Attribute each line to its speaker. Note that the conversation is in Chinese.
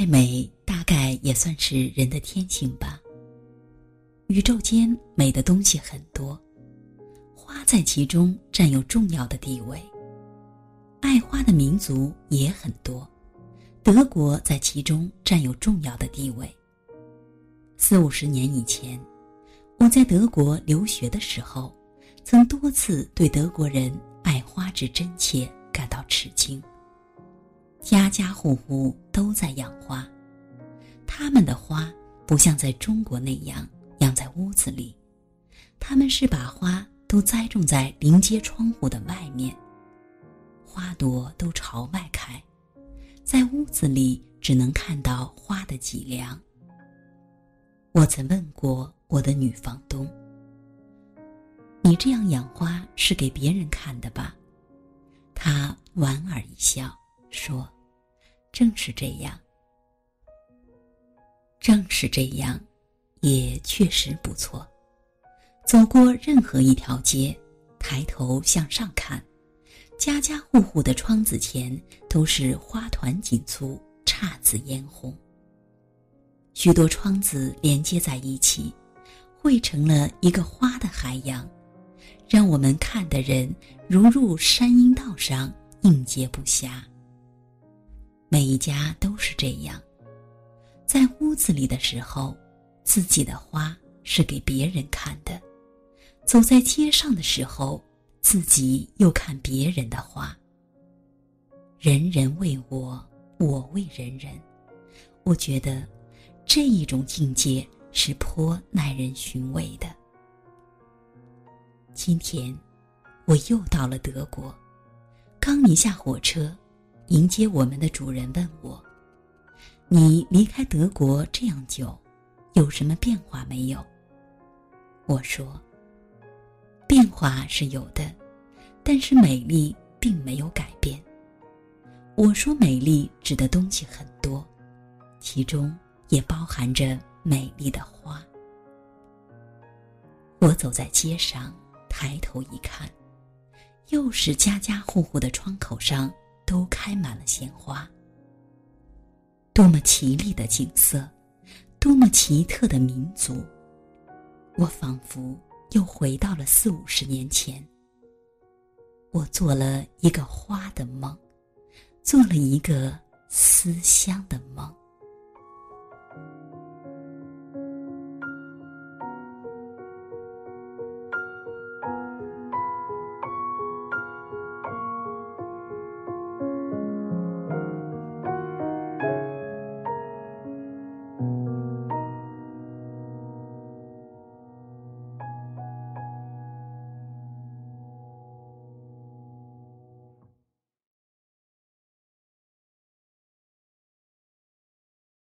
Speaker 1: 爱美大概也算是人的天性吧。宇宙间美的东西很多，花在其中占有重要的地位。爱花的民族也很多，德国在其中占有重要的地位。四五十年以前，我在德国留学的时候，曾多次对德国人爱花之真切感到吃惊。家家户户都在养花，他们的花不像在中国那样。养在屋子里，他们是把花都栽种在临街窗户的外面，花朵都朝外开，在屋子里只能看到花的脊梁。我曾问过我的女房东：“你这样养花是给别人看的吧？”她莞尔一笑说：“正是这样，正是这样。”也确实不错。走过任何一条街，抬头向上看，家家户户的窗子前都是花团锦簇、姹紫嫣红。许多窗子连接在一起，汇成了一个花的海洋，让我们看的人如入山阴道上，应接不暇。每一家都是这样，在屋子里的时候。自己的花是给别人看的，走在街上的时候，自己又看别人的花。人人为我，我为人人，我觉得这一种境界是颇耐人寻味的。今天我又到了德国，刚一下火车，迎接我们的主人问我：“你离开德国这样久？”有什么变化没有？我说：“变化是有的，但是美丽并没有改变。”我说：“美丽指的东西很多，其中也包含着美丽的花。”我走在街上，抬头一看，又是家家户户的窗口上都开满了鲜花，多么奇丽的景色！多么奇特的民族！我仿佛又回到了四五十年前。我做了一个花的梦，做了一个思乡的梦。